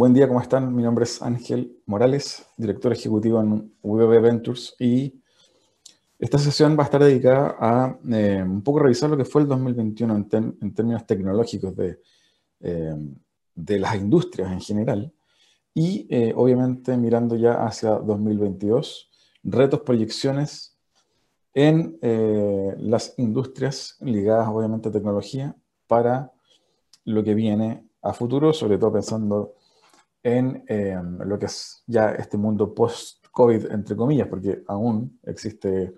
Buen día, ¿cómo están? Mi nombre es Ángel Morales, director ejecutivo en VB Ventures y esta sesión va a estar dedicada a eh, un poco revisar lo que fue el 2021 en, términos tecnológicos de, eh, de, las industrias en general y eh, obviamente mirando ya hacia 2022, retos, proyecciones en las industrias ligadas obviamente a tecnología para lo que viene a futuro, sobre todo pensando en em, lo que es ya este mundo post-COVID, entre comillas, porque aún existe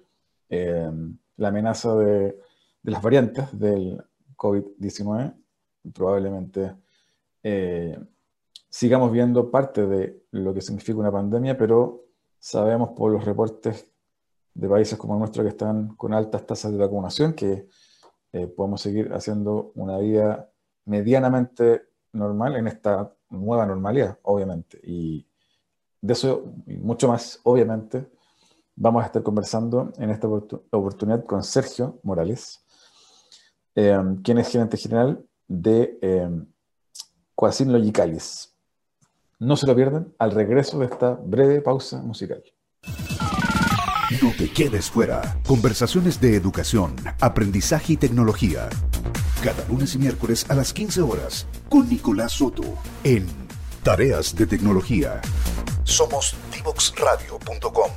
em, la amenaza de, las variantes del COVID-19. Probablemente eh, sigamos viendo parte de lo que significa una pandemia, pero sabemos por los reportes de países como el nuestro que están con altas tasas de vacunación que eh, podemos seguir haciendo una vida medianamente normal en esta nueva normalidad, obviamente. Y de eso y mucho más, obviamente, vamos a estar conversando en esta oportunidad con Sergio Morales, eh, quien es gerente general de eh, Quasin Logicalis. No se lo pierdan al regreso de esta breve pausa musical. No te quedes fuera. Conversaciones de educación, aprendizaje y tecnología cada lunes y miércoles a las 15 horas con Nicolás Soto en Tareas de Tecnología. Somos divoxradio.com.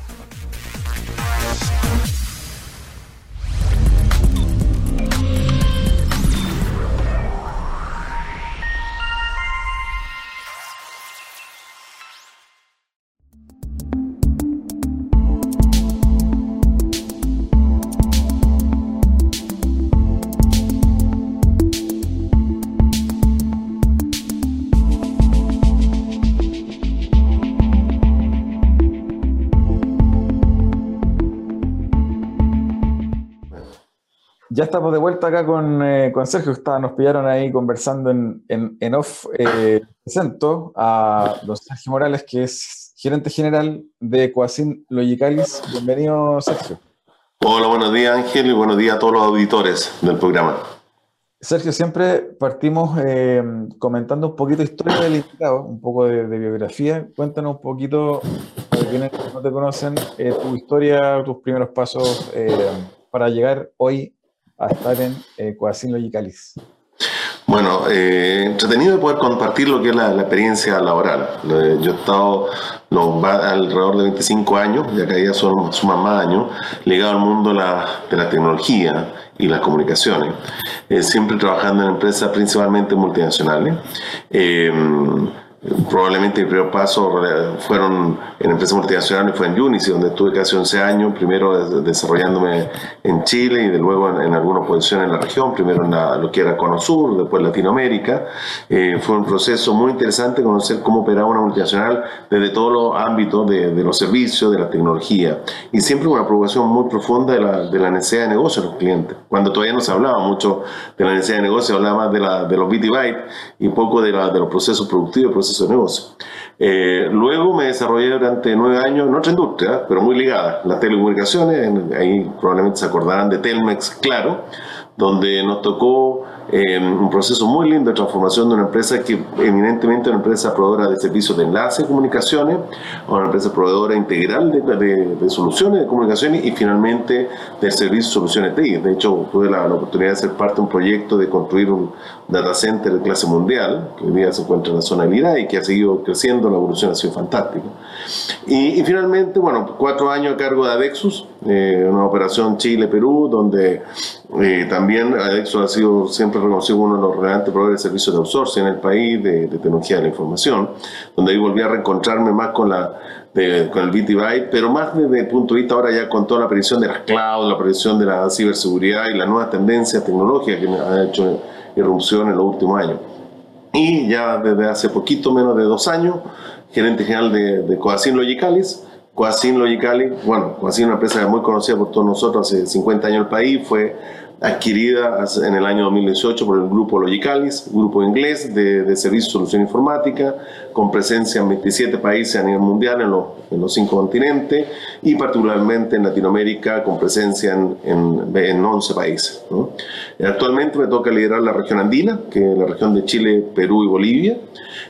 Ya estamos de vuelta acá con, eh, con Sergio, está, nos pillaron ahí conversando en, en, off. Eh, presento a don Sergio Morales, que es gerente general de Coasin Logicalis. Bienvenido, Sergio. Hola, buenos días, Ángel, y buenos días a todos los auditores del programa. Sergio, siempre partimos eh, comentando un poquito de historia del invitado, un poco de, biografía. Cuéntanos un poquito, para quienes no te conocen, tu historia, tus primeros pasos para llegar hoy a estar en eh, Logicalis? Bueno, eh, entretenido de poder compartir lo que es la, experiencia laboral. Eh, yo he estado alrededor de 25 años, ya que ya son suman más años, ligado al mundo la, de la tecnología y las comunicaciones, eh, siempre trabajando en empresas principalmente multinacionales. Probablemente el primer paso fueron en empresas multinacionales, fue en Unici, donde estuve casi 11 años, primero desarrollándome en Chile y de luego en, algunas posiciones en la región, primero en lo que era Cono Sur, después Latinoamérica. Eh, fue un proceso muy interesante conocer cómo operaba una multinacional desde todos los ámbitos de, los servicios, de la tecnología y siempre una preocupación muy profunda de la, de la, necesidad de negocio de los clientes. Cuando todavía no se hablaba mucho de la necesidad de negocio, hablaba más de, la, de los BT Byte y poco de, de los procesos productivos, procesos de negocio. Eh, luego me desarrollé durante nueve años en otra industria, pero muy ligada, las telecomunicaciones, ahí probablemente se acordarán de Telmex, claro, donde nos tocó eh, un proceso muy lindo de transformación de una empresa que eminentemente una empresa proveedora de servicios de enlace y comunicaciones, una empresa proveedora integral de, soluciones de comunicaciones y finalmente del servicio de soluciones TI. De hecho, tuve la, oportunidad de ser parte de un proyecto de construir un data center de clase mundial, que hoy día se encuentra en la zona de y que ha seguido creciendo, la evolución ha sido fantástica. Y, finalmente, bueno, cuatro años a cargo de Adexus, eh, una operación Chile-Perú, donde eh, también Adexus ha sido siempre reconocido uno de los relevantes proveedores de servicios de outsourcing en el país de, tecnología de la información, donde ahí volví a reencontrarme más con, la, con el BT Byte, pero más desde el punto de vista ahora ya con toda la aparición de las cloud, la aparición de la ciberseguridad y las nuevas tendencias tecnológicas que han hecho irrupción en los últimos años. Y ya desde hace poquito menos de dos años, gerente general de, de Logicalis, Coacin Logicalis, bueno, Coacin es una empresa muy conocida por todos nosotros, hace 50 años en el país, fue adquirida en el año 2018 por el grupo Logicalis, grupo inglés de, de servicios solución informática, con presencia en 27 países a nivel mundial, en los, en los cinco continentes, y particularmente en Latinoamérica, con presencia en, en, en 11 países. Actualmente me toca liderar la región andina, que es la región de Chile, Perú y Bolivia.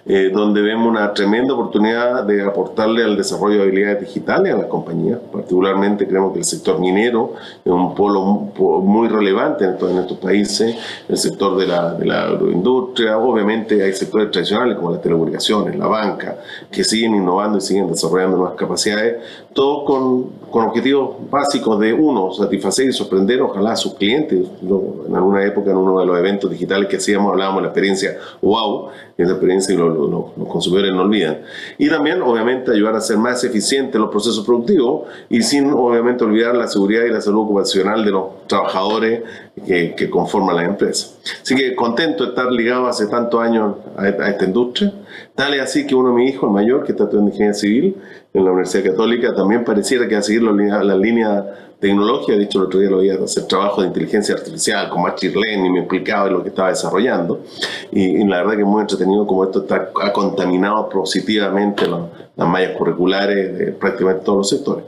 Eh, donde vemos una tremenda oportunidad de aportarle al desarrollo de habilidades digitales a las compañías. Particularmente creemos que el sector minero es un polo muy relevante en estos, en países, el sector de la, de la agroindustria, obviamente hay sectores tradicionales como las telecomunicaciones, la banca, que siguen innovando y siguen desarrollando nuevas capacidades, todo con, con objetivos básicos de uno, satisfacer y sorprender ojalá a sus clientes. En alguna época en uno de los eventos digitales que hacíamos hablábamos de la experiencia wow, y esa experiencia los, los, consumidores no olvidan. Y también obviamente ayudar a ser más eficientes los procesos productivos y sin obviamente olvidar la seguridad y la salud ocupacional de los trabajadores que, que conforman la empresa. Así que contento de estar ligado hace tantos años a, esta industria. Tal es así que uno de mis hijos, el mayor, que está estudiando ingeniería civil en la Universidad Católica, también pareciera que a seguir la, la línea tecnología. De hecho, el otro día lo vi hacer trabajo de inteligencia artificial con Machine Learning, me explicaba lo que estaba desarrollando. Y, la verdad que es muy entretenido como esto está, ha contaminado positivamente las mallas curriculares de prácticamente todos los sectores.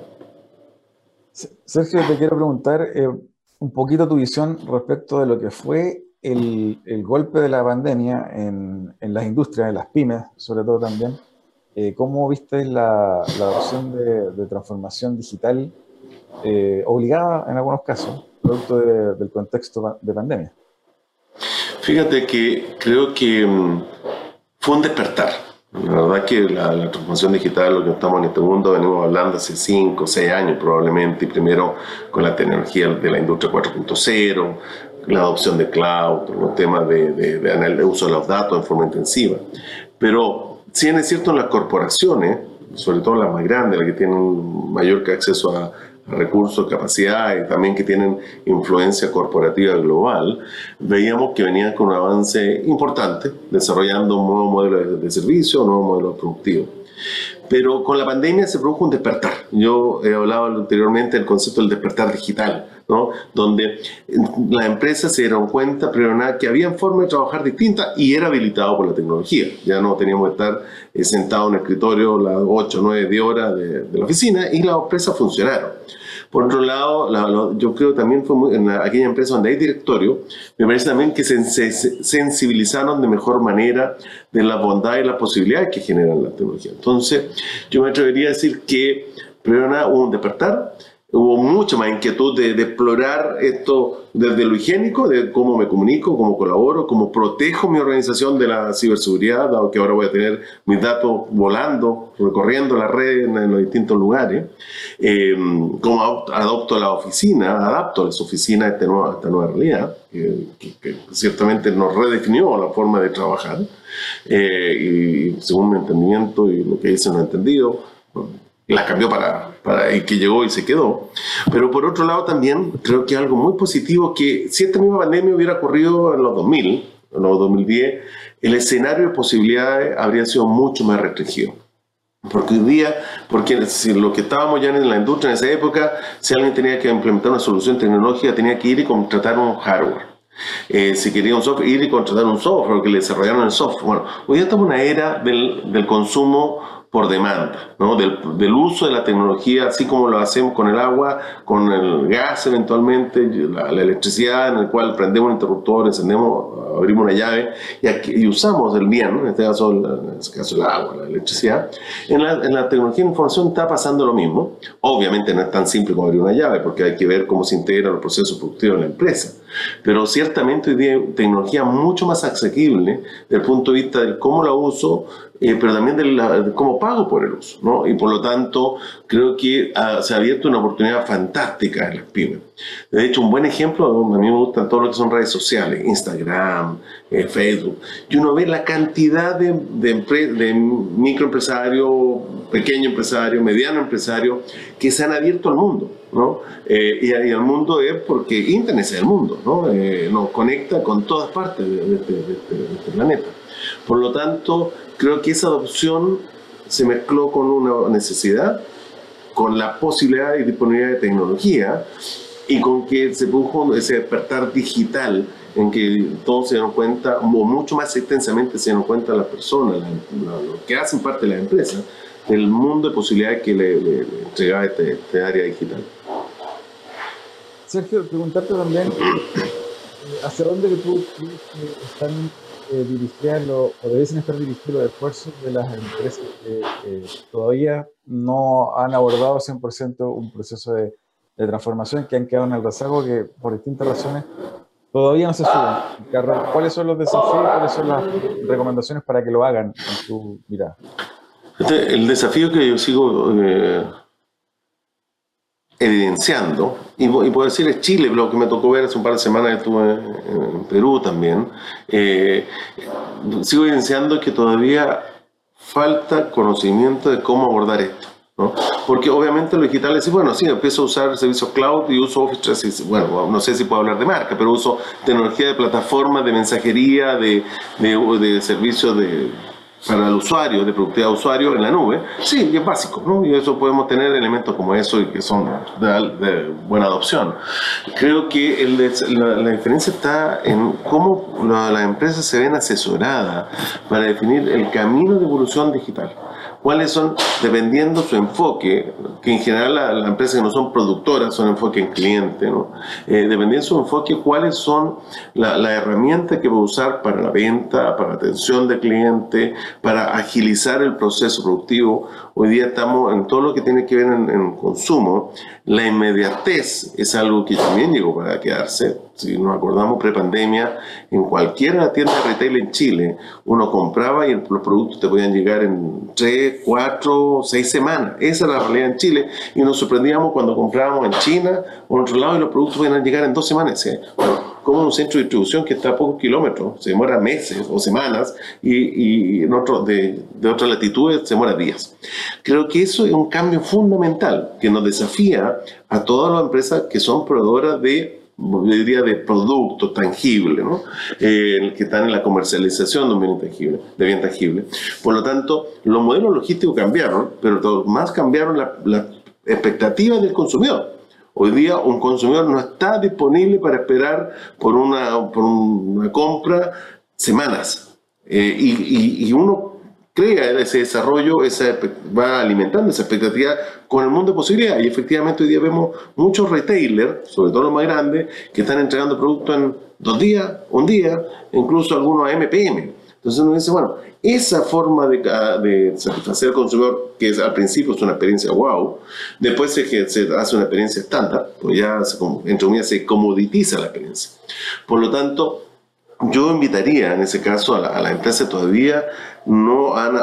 Sergio, te quiero preguntar eh, un poquito tu visión respecto de lo que fue el, el golpe de la pandemia en, en, las industrias, en las pymes, sobre todo también. Eh, ¿Cómo viste la, la adopción de, de, transformación digital eh, obligada en algunos casos, producto de, del contexto de pandemia? Fíjate que creo que um, fue un despertar. La verdad que la, la, transformación digital, lo que estamos en este mundo, venimos hablando hace 5 o 6 años probablemente, y primero con la tecnología de la industria 4.0, la adopción de cloud, los temas de, de, de, de, uso de los datos en forma intensiva. Pero si es cierto en las corporaciones, sobre todo las más grandes, las que tienen mayor acceso a, recursos, capacidades, también que tienen influencia corporativa global, veíamos que venían con un avance importante, desarrollando un nuevo modelo de, de servicio, un nuevo modelo productivo. Pero con la pandemia se produjo un despertar. Yo he hablado anteriormente del concepto del despertar digital, ¿no? donde las empresas se dieron cuenta, nada, que había formas de trabajar distintas y era habilitado por la tecnología. Ya no teníamos que estar eh, sentados en un escritorio las 8, 9, 10 horas de la oficina y las empresas funcionaron. Por otro lado, yo creo también fue en la, aquella empresa donde hay directorio, me parece también que se, se, sensibilizaron de mejor manera de la bondad y las posibilidades que generan la tecnología. Entonces, yo me atrevería a decir que primero nada hubo un despertar, hubo mucha más inquietud de, de, explorar esto desde lo higiénico, de cómo me comunico, cómo colaboro, cómo protejo mi organización de la ciberseguridad, dado que ahora voy a tener mis datos volando, recorriendo la red en, en los distintos lugares, eh, cómo adopto la oficina, adapto a las oficinas a esta nueva, a esta nueva realidad, que, que, ciertamente nos redefinió la forma de trabajar, eh, y según mi entendimiento y lo que dicen lo entendido, la cambió para, para y que llegó y se quedó. Pero por otro lado también creo que algo muy positivo que si esta misma pandemia hubiera ocurrido en los 2000, en los 2010, el escenario de posibilidades habría sido mucho más restringido. Porque hoy día, porque lo que estábamos ya en la industria en esa época, si alguien tenía que implementar una solución tecnológica, tenía que ir y contratar un hardware. Eh, si quería un software, ir y contratar un software, que le desarrollaron el software. Bueno, hoy día estamos en una era del, del consumo por demanda, ¿no? del, del, uso de la tecnología, así como lo hacemos con el agua, con el gas eventualmente, la, la electricidad, en el cual prendemos un interruptor, encendemos, abrimos una llave y, aquí, y usamos el bien, en este caso, en este caso el agua, la electricidad. En la, en la tecnología de información está pasando lo mismo. Obviamente no es tan simple como abrir una llave, porque hay que ver cómo se integra los procesos productivos en la empresa. Pero ciertamente hoy día tecnología mucho más asequible desde el punto de vista de cómo la uso, eh, pero también de, la, de, cómo pago por el uso. ¿no? Y por lo tanto, creo que uh, se ha abierto una oportunidad fantástica en las pymes. De hecho, un buen ejemplo, a mí me gustan todo lo que son redes sociales, Instagram, eh, Facebook, y uno ve la cantidad de, de, de microempresarios, pequeño empresario, mediano empresario, que se han abierto al mundo. ¿No? Eh, y, y, al mundo es porque Internet es el mundo, ¿no? Eh, nos conecta con todas partes de, de, de, de este planeta. Por lo tanto, creo que esa adopción se mezcló con una necesidad, con la posibilidad y disponibilidad de tecnología y con que se produjo ese despertar digital en que todos se dieron cuenta, o mucho más extensamente se dieron cuenta las personas, la, la, los que hacen parte de la empresa, del mundo de posibilidades que le, le, le este, este, área digital. Sergio, preguntarte también, ¿hacia dónde que tú crees que están eh, dirigirían o debiesen estar dirigidos los esfuerzos de las empresas que eh, todavía no han abordado 100% un proceso de, de, transformación, que han quedado en el rezago, que por distintas razones todavía no se suben. ¿Cuáles son los desafíos, cuáles son las recomendaciones para que lo hagan en tu mirada? Este, el desafío que yo sigo eh, evidenciando, y, puedo decir es Chile, lo que me tocó ver hace un par de semanas, estuve en, Perú también, eh, sigo evidenciando que todavía falta conocimiento de cómo abordar esto. ¿no? Porque obviamente lo digital es, bueno, sí, empiezo a usar servicios cloud y uso Office 365, bueno, no sé si puedo hablar de marca, pero uso tecnología de plataforma, de mensajería, de, de servicios de para el usuario, de productividad de usuario en la nube, sí, es básico, ¿no? Y eso podemos tener elementos como eso y que son de, buena adopción. Creo que el, la, diferencia está en cómo las empresas se ven asesoradas para definir el camino de evolución digital cuáles son, dependiendo su enfoque, que en general las empresas que no son productoras son enfoque en cliente, ¿no? Eh, dependiendo su enfoque, cuáles son las la herramientas que va a usar para la venta, para la atención del cliente, para agilizar el proceso productivo. Hoy día estamos en todo lo que tiene que ver en, en consumo. La inmediatez es algo que también llegó para quedarse si nos acordamos pre-pandemia, en cualquier tienda de retail en Chile, uno compraba y los productos te podían llegar en 3, 4, 6 semanas. Esa era la realidad en Chile y nos sorprendíamos cuando comprábamos en China o en otro lado y los productos podían llegar en dos semanas. Bueno, como un centro de distribución que está a pocos kilómetros, se demora meses o semanas y, en otro, de, de otras latitudes se demora días. Creo que eso es un cambio fundamental que nos desafía a todas las empresas que son proveedoras de diría de producto tangible. Eh, que están en la comercialización de un bien intangible, de bien tangible. Por lo tanto, los modelos logísticos cambiaron, pero más cambiaron las la expectativas del consumidor. Hoy día un consumidor no está disponible para esperar por una, compra semanas. Eh, y, y, uno crea ese desarrollo, esa, va alimentando esa expectativa con el mundo de posibilidades. Y efectivamente hoy día vemos muchos retailers, sobre todo los más grandes, que están entregando productos en dos días, un día, incluso algunos a MPM. Entonces uno dice, bueno, esa forma de, de satisfacer al consumidor, que al principio es una experiencia wow, después se, hace una experiencia estándar, pues ya, se, entre comillas, se comoditiza la experiencia. Por lo tanto, yo invitaría en ese caso a la, a la empresa todavía no han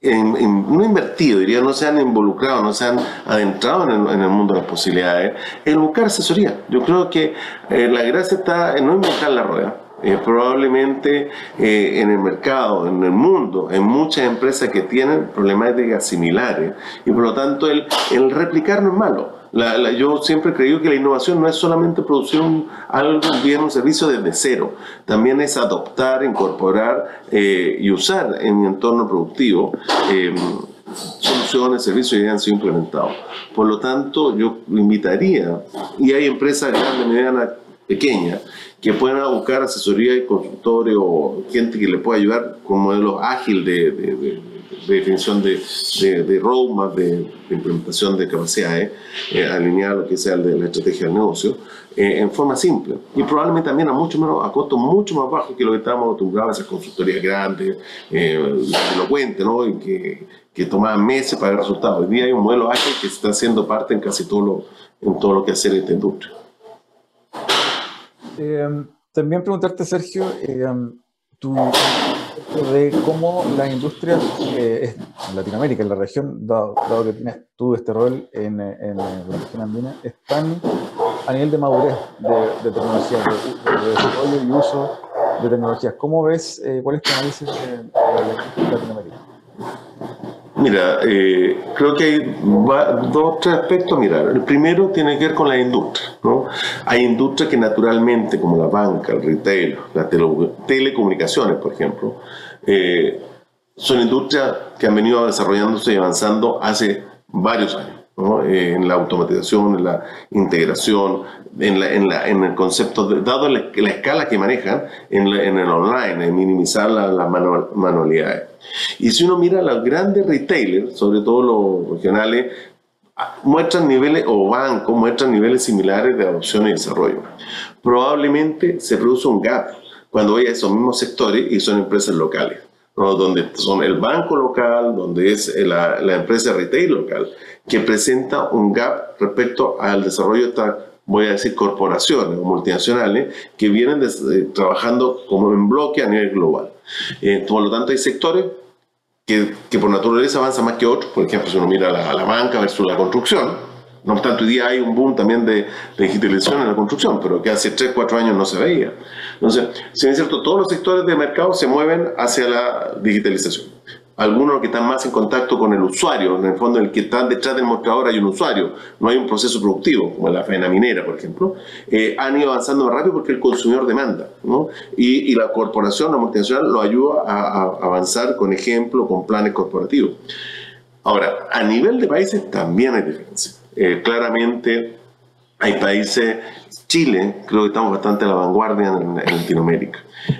no invertido, diría, no se han involucrado, no se han adentrado en el, mundo de las posibilidades, en buscar asesoría. Yo creo que eh, la gracia está en no inventar la rueda. Eh, probablemente eh, en el mercado, en el mundo, hay muchas empresas que tienen problemáticas similares y por lo tanto el, el replicar no es malo yo siempre he creído que la innovación no es solamente producir un, algo, un bien, un servicio desde cero, también es adoptar, incorporar eh, y usar en mi entorno productivo em, soluciones, servicios que han sido implementados. Por lo tanto, yo invitaría, y hay empresas grandes, medianas, pequeñas, que puedan buscar asesoría y consultorio o gente que le pueda ayudar con modelos ágiles de de definición de, de, de roadmap, de, implementación de capacidades, eh, lo que sea de la estrategia del negocio, eh, en forma simple. Y probablemente también a mucho menos, a costo mucho más bajo que lo que estamos acostumbrados a esas consultorías grandes, eh, elocuentes, ¿no? Y que, que tomaban meses para ver resultados. Hoy día hay un modelo ágil que está haciendo parte en casi todo lo, en todo lo que hace esta industria. Eh, también preguntarte, Sergio, tu de cómo las industrias eh, en Latinoamérica, en la región, dado, que tienes tú este rol en, en, la región andina, están a nivel de madurez de, tecnología, de, desarrollo y uso de tecnologías. ¿Cómo ves, eh, cuál es tu análisis de, de Latinoamérica? Mira, eh, creo que hay dos o tres aspectos a mirar. El primero tiene que ver con la industria. ¿no? Hay industrias que naturalmente, como la banca, el retail, las telecomunicaciones, por ejemplo, eh, son industrias que han venido desarrollándose y avanzando hace varios años. Eh, en la automatización, en la integración, en, la, en, la, en el concepto, de, dado la, escala que manejan en, en, el online, en minimizar las la manualidades. Y si uno mira a los grandes retailers, sobre todo los regionales, ah, muestran niveles, o bancos, muestran niveles similares de adopción y desarrollo. Probablemente se produce un gap cuando a esos mismos sectores y son empresas locales, donde son el banco local, donde es la, la empresa retail local, que presenta un gap respecto al desarrollo de estas, voy a decir, corporaciones o multinacionales que vienen trabajando como en bloque a nivel global. Eh, por lo tanto, hay sectores que, que, por naturaleza avanzan más que otros, por ejemplo, si uno mira la, la banca versus la construcción, no obstante, hoy día hay un boom también de, digitalización en la construcción, pero que hace 3, 4 años no se veía. Entonces, si es cierto, todos los sectores de mercado se mueven hacia la digitalización algunos que están más en contacto con el usuario, en el fondo el que está detrás del mostrador hay un usuario, no hay un proceso productivo, como la faena minera, por ejemplo, eh, han ido avanzando más rápido porque el consumidor demanda, ¿no? y, la corporación, la multinacional, lo ayuda a, avanzar con ejemplo, con planes corporativos. Ahora, a nivel de países también hay diferencia. Eh, claramente hay países, Chile, creo que estamos bastante a la vanguardia en, en Latinoamérica.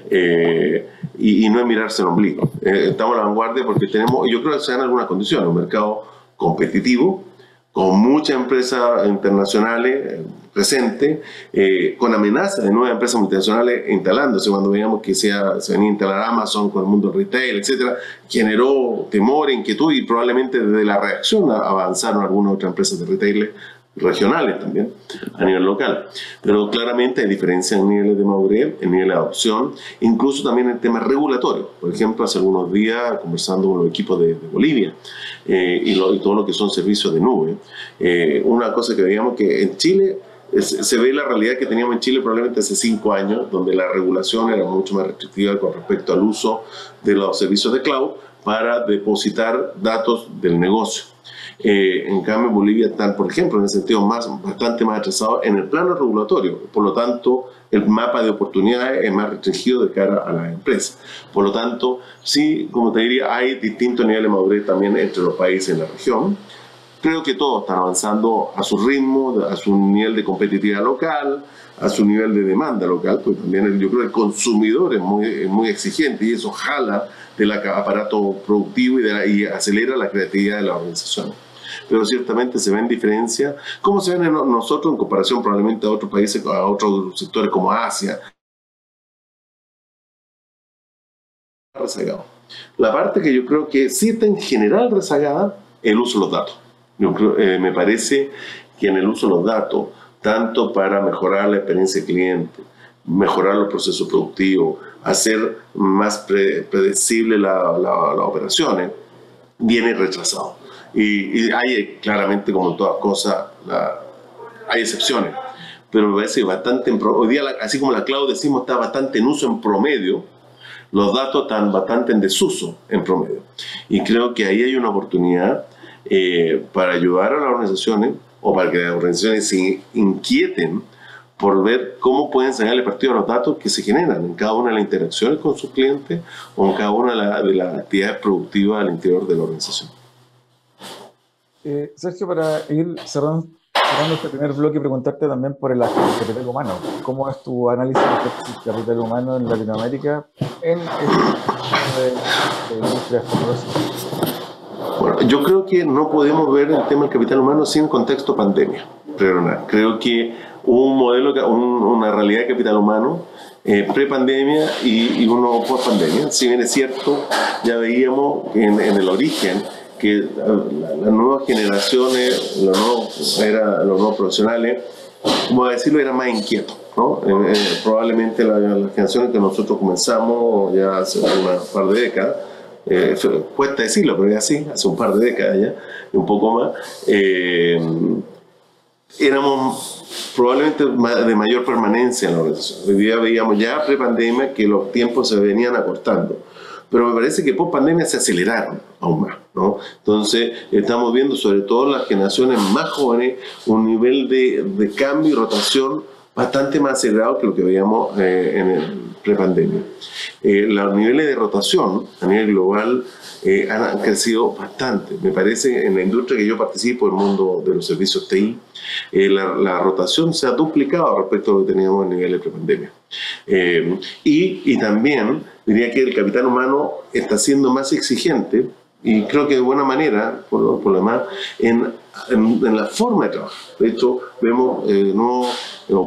Eh, y, no es mirarse el ombligo. Eh, estamos a la vanguardia porque tenemos, yo creo que se dan algunas condiciones, un mercado competitivo, con muchas empresas internacionales eh, presentes, eh, con amenazas de nuevas empresas multinacionales instalándose. Cuando veíamos que se venía a instalar Amazon con el mundo retail, etcétera, generó temor, inquietud y probablemente desde la reacción avanzaron algunas otras empresas de retail regionales también, a nivel local. Pero claramente hay diferencias en niveles de madurez, en nivel de adopción, incluso también en temas regulatorios. Por ejemplo, hace algunos días, conversando con los equipos de, Bolivia eh, y, lo, y, todo lo que son servicios de nube, eh, una cosa que veíamos que en Chile se ve la realidad que teníamos en Chile probablemente hace cinco años, donde la regulación era mucho más restrictiva con respecto al uso de los servicios de cloud para depositar datos del negocio. Eh, en cambio, Bolivia está, por ejemplo, en el sentido más, bastante más atrasado en el plano regulatorio. Por lo tanto, el mapa de oportunidades es más restringido de cara a las empresas. Por lo tanto, sí, como te diría, hay distintos niveles de madurez también entre los países en la región. Creo que todos están avanzando a su ritmo, a su nivel de competitividad local, a su nivel de demanda local, pues también yo creo que el consumidor es muy, exigente y eso jala del aparato productivo y, de la, y acelera la creatividad de la organización pero ciertamente se ven diferencias, como se ven en nosotros en comparación probablemente a otros países, a otros sectores como Asia. Rezagado. La parte que yo creo que sí está en general rezagada, el uso de los datos. Yo creo, eh, me parece que en el uso de los datos, tanto para mejorar la experiencia del cliente, mejorar los procesos productivos, hacer más pre predecible las la, la operaciones, viene retrasado. Y, y, hay claramente, como en todas cosas, la, hay excepciones. Pero me parece bastante, en, hoy día, así como la cloud decimos, está bastante en uso en promedio, los datos están bastante en desuso en promedio. Y creo que ahí hay una oportunidad eh, para ayudar a las organizaciones o para que las organizaciones se inquieten por ver cómo pueden sacarle partido a los datos que se generan en cada una de las interacciones con sus clientes o en cada una de, la, de las actividades productivas al interior de la organización. Eh, Sergio, para ir cerrando, este primer bloque, preguntarte también por el, el capital humano. ¿Cómo es tu análisis del capital humano en Latinoamérica en este de, de Bueno, yo creo que no podemos ver el tema del capital humano sin contexto pandemia. Creo que un modelo, un, una realidad de capital humano eh, pre-pandemia y, y, uno post-pandemia. Si bien es cierto, ya veíamos en el origen que las nuevas generaciones, los nuevos, era, profesionales, como decirlo, eran más inquietos. ¿no? Eh, eh, probablemente las la generaciones que nosotros comenzamos ya hace una par de décadas, eh, cuesta decirlo, pero es así, hace un par de décadas ya, un poco más, eh, éramos probablemente de mayor permanencia en la organización. Hoy día veíamos ya pre-pandemia que los tiempos se venían acortando pero me parece que post pandemia se aceleraron aún más. ¿no? Entonces, estamos viendo, sobre todo las generaciones más jóvenes, un nivel de, de cambio y rotación bastante más acelerado que lo que veíamos eh, en el prepandemia. Eh, los niveles de rotación a nivel global eh, han crecido bastante. Me parece en la industria que yo participo, el mundo de los servicios TI, eh, la, la, rotación se ha duplicado respecto a lo que teníamos a nivel de prepandemia. Eh, y, y también diría que el capital humano está siendo más exigente y creo que de buena manera, por lo, por lo demás, en, en, la forma de trabajar. De hecho, vemos eh, nuevos,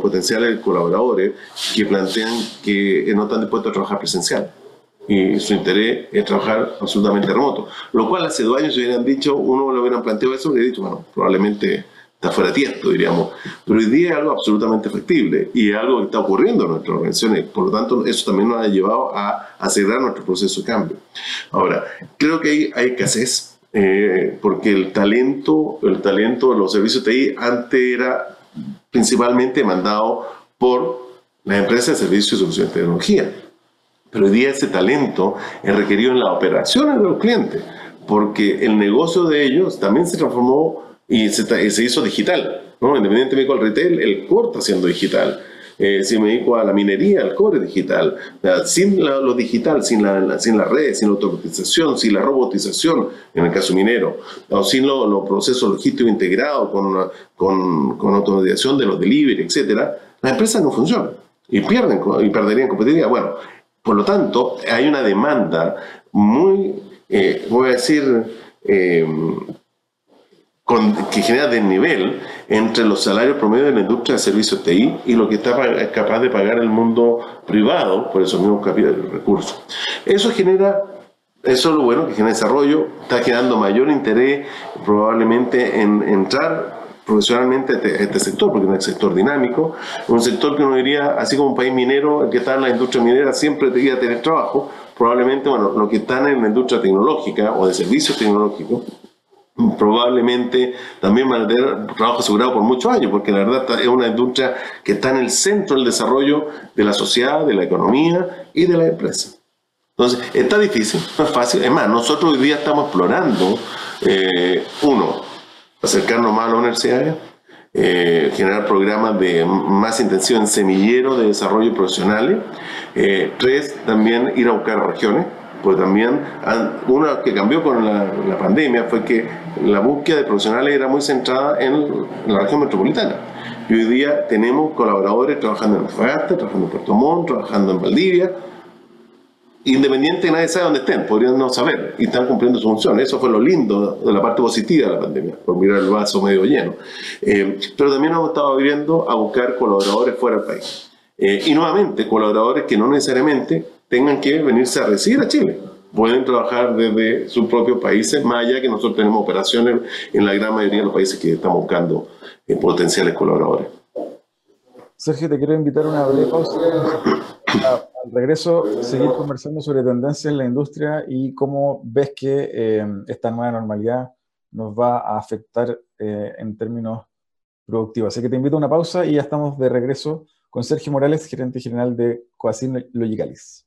potenciales colaboradores que plantean que no están dispuestos a trabajar presencial y su interés es trabajar absolutamente remoto. Lo cual hace dos años hubieran dicho, uno lo hubieran planteado eso, hubiera dicho, bueno, probablemente está fuera de tiesto, diríamos. Pero hoy día es algo absolutamente factible y es algo que está ocurriendo en nuestras organizaciones. Por lo tanto, eso también nos ha llevado a acelerar nuestro proceso de cambio. Ahora, creo que hay, hay escasez eh, porque el talento, el talento de los servicios TI antes era principalmente mandado por las empresas de servicios y soluciones de tecnología. Pero hoy día ese talento es requerido en las operaciones de los clientes, porque el negocio de ellos también se transformó y se, se hizo digital. ¿no? Independientemente del retail, el core está siendo digital. Eh, si me dedico a la minería, el core es digital. Sin lo digital, sin la, sin la red, sin la automatización, sin la robotización, en el caso minero, o sin los procesos logísticos integrados con, con, con, automatización de los delivery, etcétera, las empresas no funcionan y pierden y perderían competitividad. Bueno, por lo tanto, hay una demanda muy, eh, voy a decir, eh, que genera desnivel entre los salarios promedio de la industria de servicios TI y lo que está capaz de pagar el mundo privado por esos mismos recursos. Eso genera, eso es lo bueno que genera desarrollo, está generando mayor interés probablemente en entrar profesionalmente este, este, sector, porque es un sector dinámico, un sector que uno diría, así como un país minero, el que está en la industria minera siempre debería tener trabajo, probablemente, bueno, los que están en la industria tecnológica o de servicios tecnológicos, probablemente también van a tener trabajo asegurado por muchos años, porque la verdad es una industria que está en el centro del desarrollo de la sociedad, de la economía y de la empresa. Entonces, está difícil, no es fácil. Es más, nosotros hoy día estamos explorando, eh, uno, acercarnos más a la universidad, eh, generar programas de más intensivo en semillero de desarrollo profesionales. Eh, tres, también ir a buscar regiones pues también una que cambió con la, pandemia fue que la búsqueda de profesionales era muy centrada en la región metropolitana. Y hoy día tenemos colaboradores trabajando en Antofagasta, trabajando en Puerto Montt, trabajando en Valdivia, independiente nadie sabe dónde estén, podrían no saber y están cumpliendo su función. Eso fue lo lindo de la parte positiva de la pandemia, por mirar el vaso medio lleno. Eh, pero también hemos estado viviendo a buscar colaboradores fuera del país. Eh, y nuevamente, colaboradores que no necesariamente tengan que venirse a residir a Chile. Pueden trabajar desde sus propios países, más allá que nosotros tenemos operaciones en la gran mayoría de los países que estamos buscando eh, potenciales colaboradores. Sergio, te quiero invitar a una breve pausa. Al regreso, seguir conversando sobre tendencias en la industria y cómo ves que eh, esta nueva normalidad nos va a afectar eh, en términos productivos. Así que te invito a una pausa y ya estamos de regreso con Sergio Morales, gerente general de Coacin Logicalis.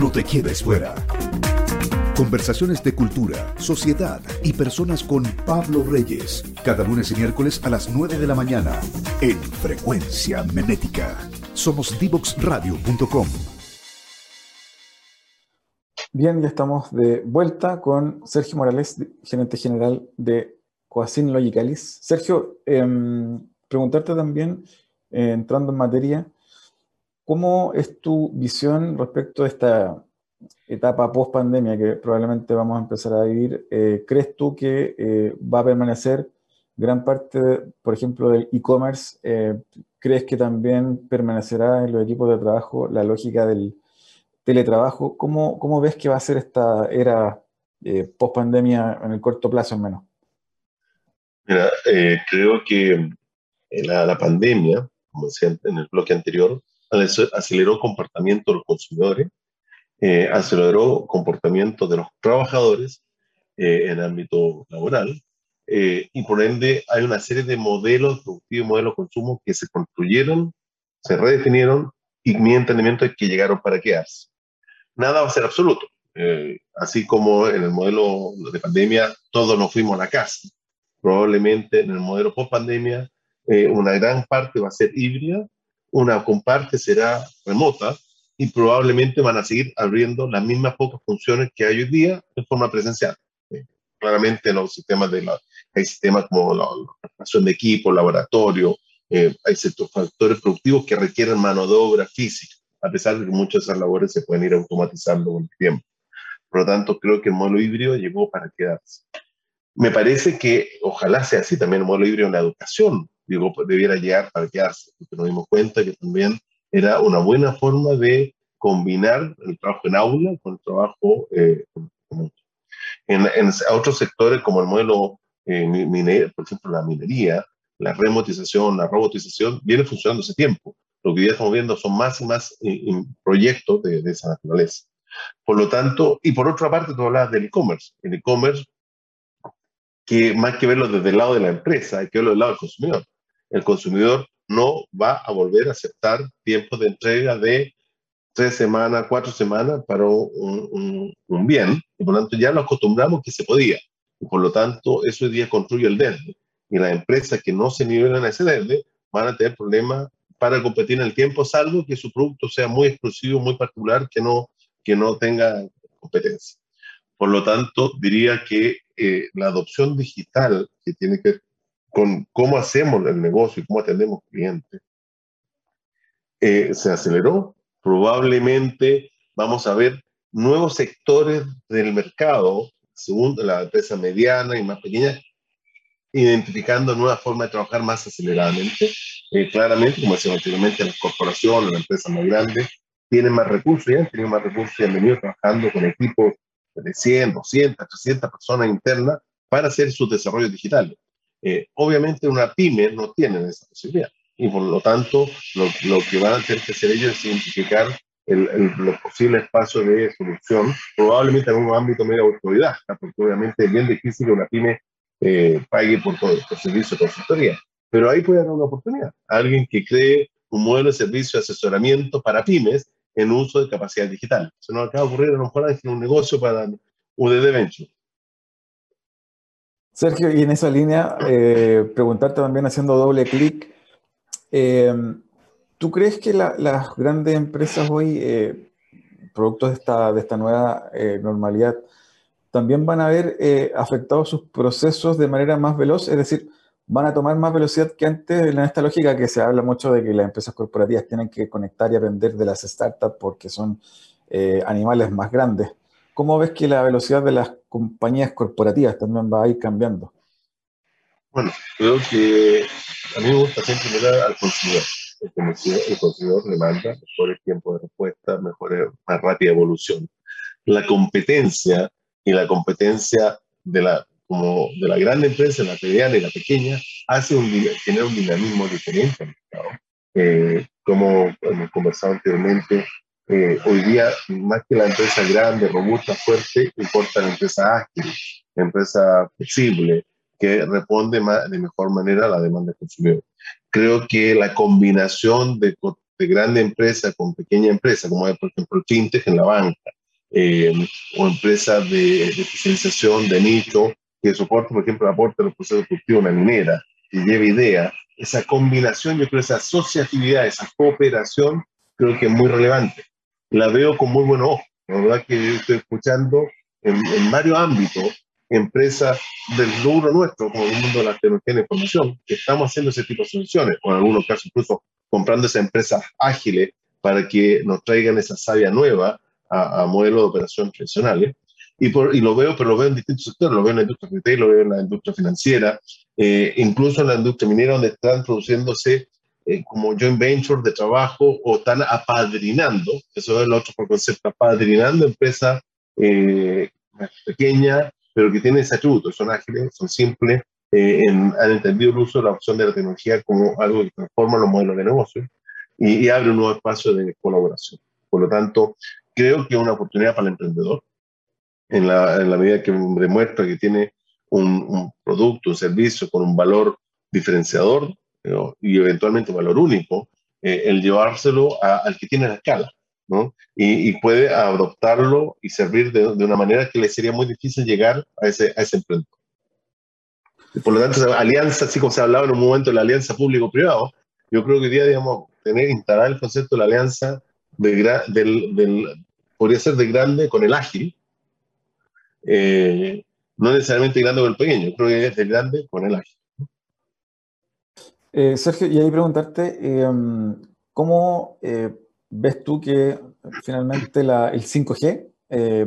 No te quedes fuera. Conversaciones de cultura, sociedad y personas con Pablo Reyes. Cada lunes y miércoles a las 9 de la mañana en Frecuencia Menética. Somos divoxradio.com. Bien, ya estamos de vuelta con Sergio Morales, gerente general de Coacin Logicalis. Sergio, em, preguntarte también, eh, entrando en materia, ¿cómo es tu visión respecto a esta etapa post pandemia que probablemente vamos a empezar a vivir, eh, ¿crees tú que eh, va a permanecer gran parte, por ejemplo, del e-commerce? Eh, ¿Crees que también permanecerá en los equipos de trabajo la lógica del teletrabajo? ¿Cómo, ves que va a ser esta era post pandemia en el corto plazo al menos? Mira, creo que la, la pandemia, como decía en el bloque anterior, aceleró el comportamiento de los consumidores eh, aceleró comportamiento de los trabajadores eh, en el ámbito laboral eh, y por ende hay una serie de modelos productivos, modelos de consumo que se construyeron, se redefinieron y mi entendimiento es que llegaron para quedarse. Nada va a ser absoluto. eh, así como en el modelo de pandemia todos nos fuimos a la casa. Probablemente en el modelo post pandemia eh, una gran parte va a ser híbrida, una comparte será remota y probablemente van a seguir abriendo las mismas pocas funciones que hay hoy día de forma presencial. Claramente los sistemas de la, hay sistemas como la, la de equipo, laboratorio, eh, hay ciertos factores productivos que requieren mano de obra física, a pesar de que muchas de esas labores se pueden ir automatizando con el tiempo. Por lo tanto, creo que el modelo híbrido llegó para quedarse. Me parece que ojalá sea así también el modelo híbrido en la educación, digo, debiera llegar para quedarse, porque nos dimos cuenta que también era una buena forma de combinar el trabajo en aula con el trabajo eh, en, en, otros sectores como el modelo eh, por ejemplo, la minería, la remotización, la robotización, viene funcionando hace tiempo. Lo que ya estamos viendo son más y más eh, proyectos de, de, esa naturaleza. Por lo tanto, y por otra parte, tú hablas del e-commerce. El e-commerce, que más que verlo desde el lado de la empresa, hay que verlo del lado del consumidor. El consumidor no va a volver a aceptar tiempos de entrega de tres semanas, cuatro semanas para un, un, bien, y por lo tanto ya lo acostumbramos que se podía. Y por lo tanto, eso hoy día construye el verde. Y las empresas que no se nivelan a ese verde van a tener problemas para competir en el tiempo, salvo que su producto sea muy exclusivo, muy particular, que no, que no tenga competencia. Por lo tanto, diría que eh, la adopción digital, que tiene que con cómo hacemos el negocio y cómo atendemos clientes, eh, se aceleró. Probablemente vamos a ver nuevos sectores del mercado, según la empresa mediana y más pequeña, identificando nuevas formas de trabajar más aceleradamente. Eh, claramente, como decía anteriormente, las corporaciones, las empresas más grandes, tienen más recursos, ya han tenido más recursos y han venido trabajando con equipos de 100, 200, 300 personas internas para hacer sus desarrollos digitales. Eh, obviamente una pyme no tiene esa posibilidad y por lo tanto lo, que van a tener que hacer ellos es identificar el, los posibles espacios de solución, probablemente en un ámbito medio autodidacta, porque obviamente es bien difícil que una pyme eh, pague por todo el servicio de consultoría. Pero ahí puede haber una oportunidad. Alguien que cree un modelo de servicio de asesoramiento para pymes en uso de capacidad digital. Se nos acaba de ocurrir a lo mejor en un negocio para UDD Venture. Sergio, y en esa línea, eh, preguntarte también haciendo doble clic, eh, ¿tú crees que la, las grandes empresas hoy, eh, productos de esta, de esta nueva eh, normalidad, también van a ver eh, afectados sus procesos de manera más veloz? Es decir, van a tomar más velocidad que antes en esta lógica que se habla mucho de que las empresas corporativas tienen que conectar y aprender de las startups porque son eh, animales más grandes. ¿Cómo ves que la velocidad de las compañías corporativas también va a ir cambiando? Bueno, creo que a mí me gusta siempre mirar al consumidor. El consumidor, el consumidor demanda mejores tiempos de respuesta, mejor, más rápida evolución. La competencia y la competencia de la, como de la gran empresa, la mediana y la pequeña, hace un, genera un dinamismo diferente al mercado. Eh, como hemos conversado anteriormente, eh, hoy día, más que la empresa grande, robusta, fuerte, importa la empresa ágil, la empresa flexible, que responde de mejor manera a la demanda del consumidor. Creo que la combinación de, de grande empresa con pequeña empresa, como es, por ejemplo, fintech en la banca, eh, o empresas de, de, especialización de nicho que soporte, por ejemplo, aporte los procesos productivos, una minera, que lleve idea, esa combinación, yo creo, esa asociatividad, esa cooperación, creo que es muy relevante. La veo con muy buen ojo. La verdad que estoy escuchando en, en varios ámbitos empresas del rubro nuestro, como el mundo de la tecnología de la información, que estamos haciendo ese tipo de soluciones, o en algunos casos incluso comprando esas empresas ágiles para que nos traigan esa savia nueva a, a modelos de operación tradicionales. Y, por, y, lo veo, pero lo veo en distintos sectores, lo veo en la industria retail, lo veo en la industria financiera, eh, incluso en la industria minera, donde están produciéndose eh, como joint venture de trabajo o están apadrinando, eso es el otro concepto, apadrinando empresas eh, pequeñas, pero que tienen ese atributo, son ágiles, son simples, eh, en, han entendido el uso de la opción de la tecnología como algo que transforma los modelos de negocio y, y abre un nuevo espacio de colaboración. Por lo tanto, creo que es una oportunidad para el emprendedor, en la, en la medida que demuestra que tiene un, un, producto, un servicio con un valor diferenciador ¿no? y eventualmente valor único, eh, el llevárselo a, al que tiene la escala. ¿no? Y, puede adoptarlo y servir de, una manera que le sería muy difícil llegar a ese, a ese emprendedor. Por lo tanto, alianza, así como se hablaba en un momento de la alianza público-privado, yo creo que hoy día, digamos, tener, instalar el concepto de la alianza del, del, podría ser de grande con el ágil, eh, no necesariamente grande con el pequeño, creo que es de grande con el ágil. Eh, Sergio, y ahí preguntarte, em, ¿cómo eh, ves tú que finalmente la, el 5G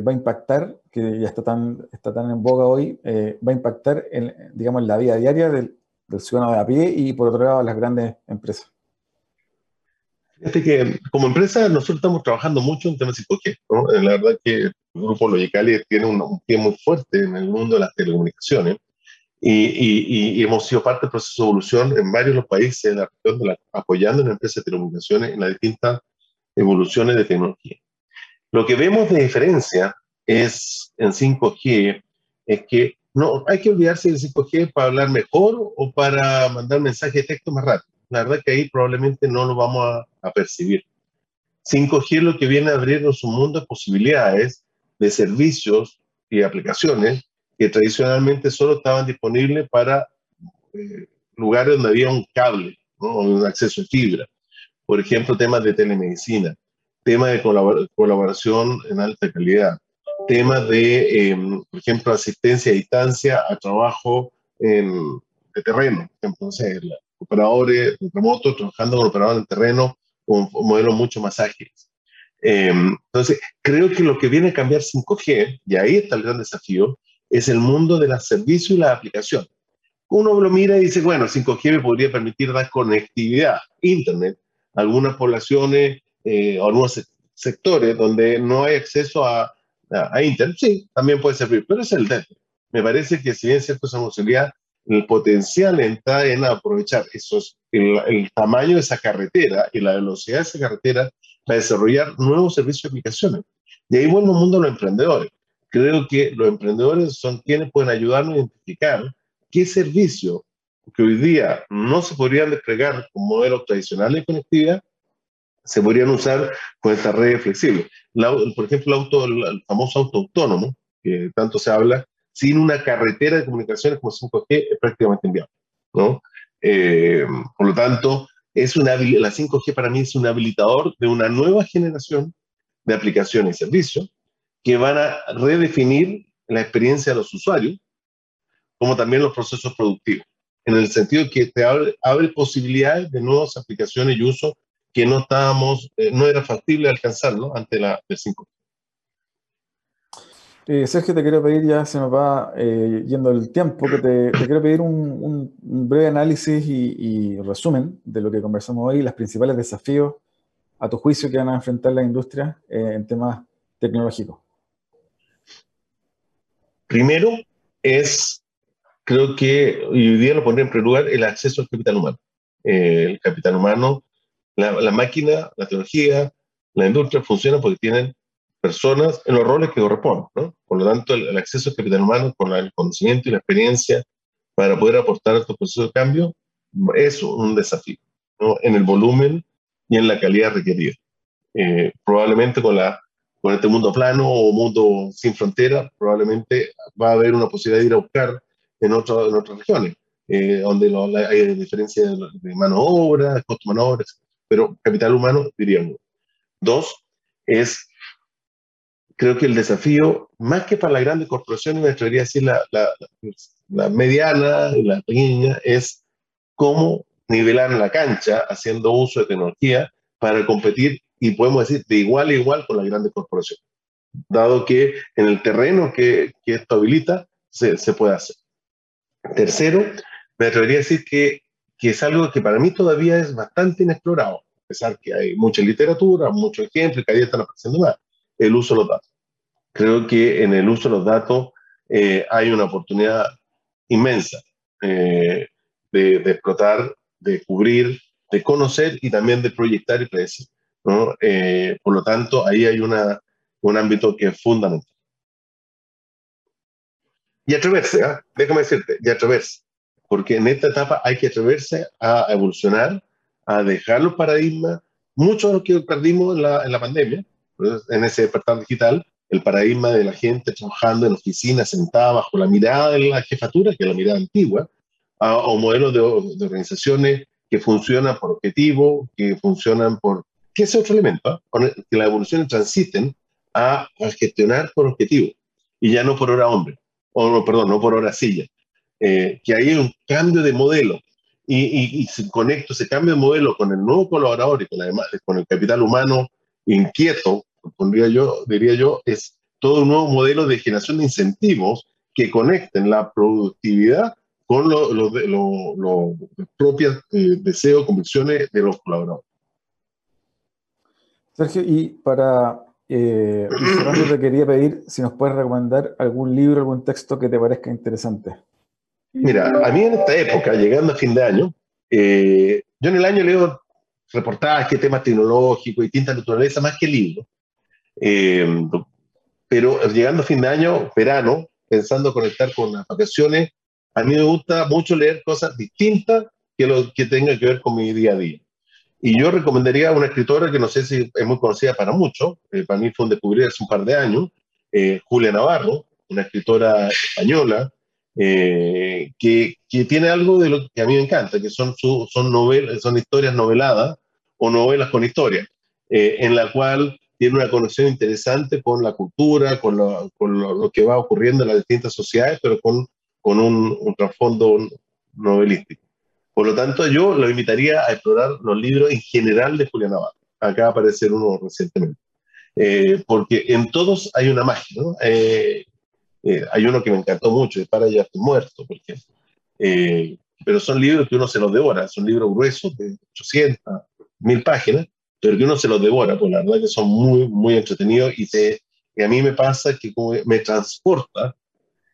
va a impactar, que ya está tan, está tan en boga hoy, va a impactar en, digamos, en la vida diaria del, del ciudadano de a pie y por otro lado las grandes empresas? Fíjate que como empresa nosotros estamos trabajando mucho en temas 5G. ¿no? La verdad que el Grupo Logicali tiene un, pie muy fuerte en el mundo de las telecomunicaciones y, y, hemos sido parte del proceso de evolución en varios de los países de la región, apoyando a las empresas de telecomunicaciones en las distintas evoluciones de tecnología. Lo que vemos de diferencia es en 5G es que no hay que olvidarse del 5G para hablar mejor o para mandar mensaje de texto más rápido la verdad que ahí probablemente no lo vamos a, percibir. 5G lo que viene a abrirnos un mundo de posibilidades de servicios y aplicaciones que tradicionalmente solo estaban disponibles para eh, lugares donde había un cable, ¿no? un acceso a fibra. Por ejemplo, temas de telemedicina, temas de colaboración en alta calidad, temas de, em, por ejemplo, asistencia a distancia a trabajo en, de terreno. Entonces, operadores remotos trabajando con operadores en terreno con modelos mucho más ágiles. Em, entonces, creo que lo que viene a cambiar 5G, y ahí está el gran desafío, es el mundo de los servicios y la aplicación. Uno lo mira y dice, bueno, 5G me podría permitir dar conectividad, Internet, a algunas poblaciones eh, o algunos sectores donde no hay acceso a, a, Internet. Sí, también puede servir, pero es el detalle. Me parece que si bien es cierto esa posibilidad, el potencial está en aprovechar esos, el, tamaño de esa carretera y la velocidad de esa carretera para desarrollar nuevos servicios y aplicaciones. Y ahí vuelve el mundo a los emprendedores. Creo que los emprendedores son quienes pueden ayudarnos a identificar qué servicios que hoy día no se podrían desplegar con modelos tradicionales de conectividad se podrían usar con esta red flexible. por ejemplo, el, auto, el famoso auto autónomo, que tanto se habla, sin una carretera de comunicaciones como 5G es prácticamente inviable. ¿no? Eh, por lo tanto, es una, la 5G para mí es un habilitador de una nueva generación de aplicaciones y servicios que van a redefinir la experiencia de los usuarios, como también los procesos productivos, en el sentido que te abre, posibilidades de nuevas aplicaciones y uso que no estábamos, eh, no era factible alcanzarlo ante la 5G. Eh, Sergio, te quiero pedir, ya se nos va eh, yendo el tiempo, que te, quiero pedir un, breve análisis y, resumen de lo que conversamos hoy, los principales desafíos a tu juicio que van a enfrentar la industria en temas tecnológicos. Primero es, creo que hoy día lo pondré en primer lugar, el acceso al capital humano. el capital humano, la, la máquina, la tecnología, la industria funcionan porque tienen personas en los roles que corresponden. ¿no? Por lo tanto, el, acceso al capital humano con el conocimiento y la experiencia para poder aportar a estos procesos de cambio es un desafío ¿no? en el volumen y en la calidad requerida. Eh, probablemente con, la, con este mundo plano o mundo sin frontera, probablemente va a haber una posibilidad de ir a buscar en, otro, en otras regiones, eh, donde hay diferencia de, mano obra, costo de mano obra, pero capital humano diríamos. Dos, es creo que el desafío, más que para las grandes corporaciones, me atrevería a decir la, la, la mediana y la pequeña, es cómo nivelar la cancha haciendo uso de tecnología para competir y podemos decir de igual a igual con las grandes corporaciones, dado que en el terreno que, que esto habilita se, se, puede hacer. Tercero, me atrevería a decir que, que es algo que para mí todavía es bastante inexplorado, a pesar que hay mucha literatura, muchos ejemplos, que ahí están apareciendo más el uso de los datos. Creo que en el uso de los datos eh, hay una oportunidad inmensa eh, de, explotar, de cubrir, de conocer y también de proyectar y predecir. ¿No? Eh, por lo tanto, ahí hay una, un ámbito que es fundamental. Y atreverse, ¿eh? déjame decirte, y atreverse, porque en esta etapa hay que atreverse a evolucionar, a dejar los paradigmas, mucho de lo que perdimos en la, en la pandemia, en ese despertar digital, el paradigma de la gente trabajando en oficinas, sentada bajo la mirada de la jefatura, que es la mirada antigua, a, un modelo de, de, organizaciones que funcionan por objetivo, que funcionan por... ¿Qué es otro elemento? ¿ah? Que las evoluciones transiten a, a, gestionar por objetivo y ya no por hora hombre, o no, perdón, no por hora silla. Eh, que hay un cambio de modelo y, y, y se conecta ese cambio de modelo con el nuevo colaborador y con, además, con el capital humano inquieto, pondría yo, diría yo, es todo un nuevo modelo de generación de incentivos que conecten la productividad con los lo, lo, lo, propios eh, deseos, convicciones de los colaboradores. Sergio, y para eh, te quería pedir si nos puedes recomendar algún libro, algún texto que te parezca interesante. Mira, a mí en esta época, llegando a fin de año, eh, yo en el año leo reportajes, temas tecnológicos y tinta naturaleza más que libros. Eh, pero llegando a fin de año, verano, pensando conectar con las vacaciones, a mí me gusta mucho leer cosas distintas que lo que tenga que ver con mi día a día. Y yo recomendaría a una escritora que no sé si es muy conocida para muchos, eh, para mí fue un descubrir hace un par de años, eh, Julia Navarro, una escritora española, eh, que, que, tiene algo de lo que a mí me encanta, que son, su, son, novelas, son historias noveladas o novelas con historia, en la cual tiene una conexión interesante con la cultura, con, lo, con lo, que va ocurriendo en las distintas sociedades, pero con, con un trasfondo novelístico. Por lo tanto, yo lo invitaría a explorar los libros en general de Julián Navarro. Acá aparece uno recientemente. Eh, porque en todos hay una magia, ¿no? Eh, eh, hay uno que me encantó mucho, de Para ya muerto, por ejemplo. Eh, pero son libros que uno se los devora, son libros gruesos de 800, 1000 páginas, pero que uno se los devora, pues la verdad que son muy, muy entretenidos y, te, y a mí me pasa que como me transporta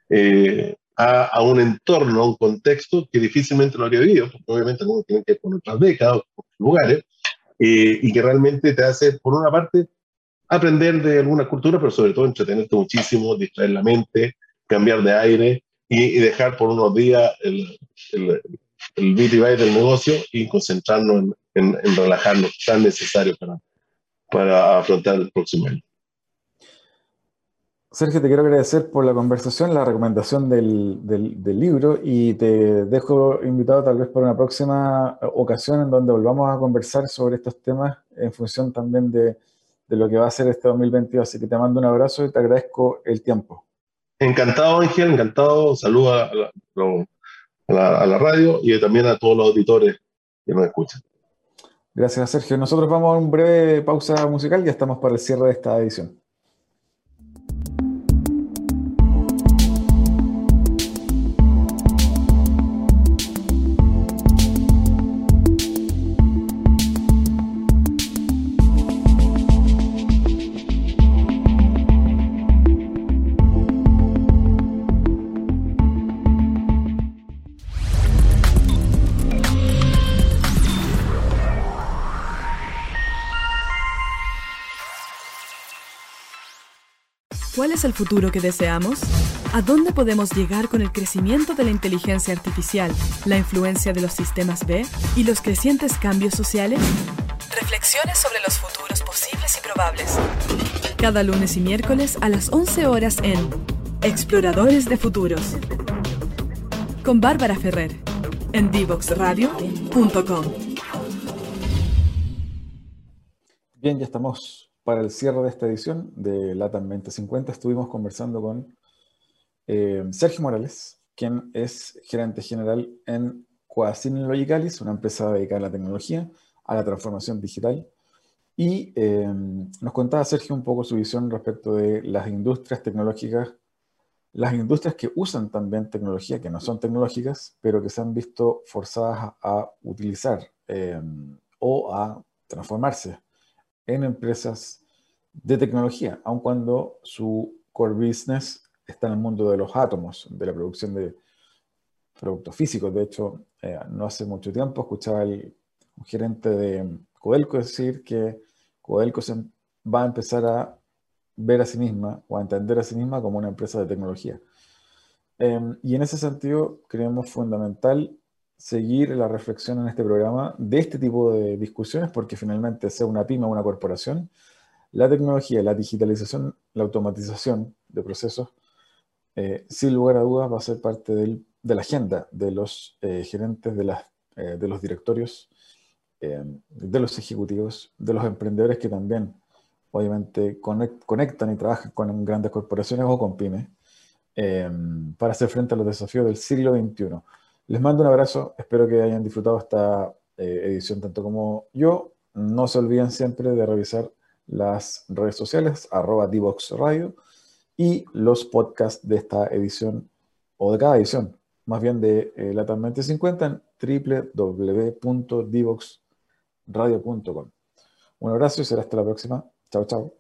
eh, a, a, un entorno, a un contexto que difícilmente lo habría vivido, porque obviamente uno tiene que ir con otras décadas, con lugares, eh, y que realmente te hace, por una parte, aprender de alguna cultura, pero sobre todo entretenerte muchísimo, distraer la mente, cambiar de aire y, y dejar por unos días el, el, el beat y del negocio y concentrarnos en, en, en, relajarnos, tan necesario para, para afrontar el próximo año. Sergio, te quiero agradecer por la conversación, la recomendación del, del, del, libro y te dejo invitado tal vez para una próxima ocasión en donde volvamos a conversar sobre estos temas en función también de, de lo que va a ser este 2022. Así que te mando un abrazo y te agradezco el tiempo. Encantado, Ángel, encantado. Saludos a a la radio y también a todos los auditores que nos escuchan. Gracias, Sergio. Nosotros vamos a una breve pausa musical y ya estamos para el cierre de esta edición. El futuro que deseamos? ¿A dónde podemos llegar con el crecimiento de la inteligencia artificial, la influencia de los sistemas B y los crecientes cambios sociales? Reflexiones sobre los futuros posibles y probables. Cada lunes y miércoles a las 11 horas en Exploradores de Futuros. Con Bárbara Ferrer en divoxradio.com. Bien, ya estamos para el cierre de esta edición de LATAM 2050 estuvimos conversando con eh, Sergio Morales, quien es gerente general en Coacin Logicalis, una empresa dedicada a la tecnología, a la transformación digital. Y eh, nos contaba Sergio un poco su visión respecto de las industrias tecnológicas, las industrias que usan también tecnología, que no son tecnológicas, pero que se han visto forzadas a, utilizar eh, o a transformarse en empresas de tecnología, aun cuando su core business está en el mundo de los átomos, de la producción de productos físicos. De hecho, eh, no hace mucho tiempo escuchaba el un gerente de Codelco decir que Codelco se va a empezar a ver a sí misma o a entender a sí misma como una empresa de tecnología. Eh, y en ese sentido, creemos fundamental seguir la reflexión en este programa de este tipo de discusiones, porque finalmente sea una pyme o una corporación, la tecnología, la digitalización, la automatización de procesos, eh, sin lugar a dudas va a ser parte de la agenda de los eh, gerentes, eh, de los directorios, de los ejecutivos, de los emprendedores que también obviamente conectan y trabajan con grandes corporaciones o con pymes para hacer frente a los desafíos del siglo XXI. Les mando un abrazo, espero que hayan disfrutado esta edición tanto como yo. No se olviden siempre de revisar las redes sociales, arroba Divox Radio, y los podcasts de esta edición, o de cada edición, más bien de eh, la 2050 en www.divoxradio.com. Un abrazo y será hasta la próxima. Chao, chao.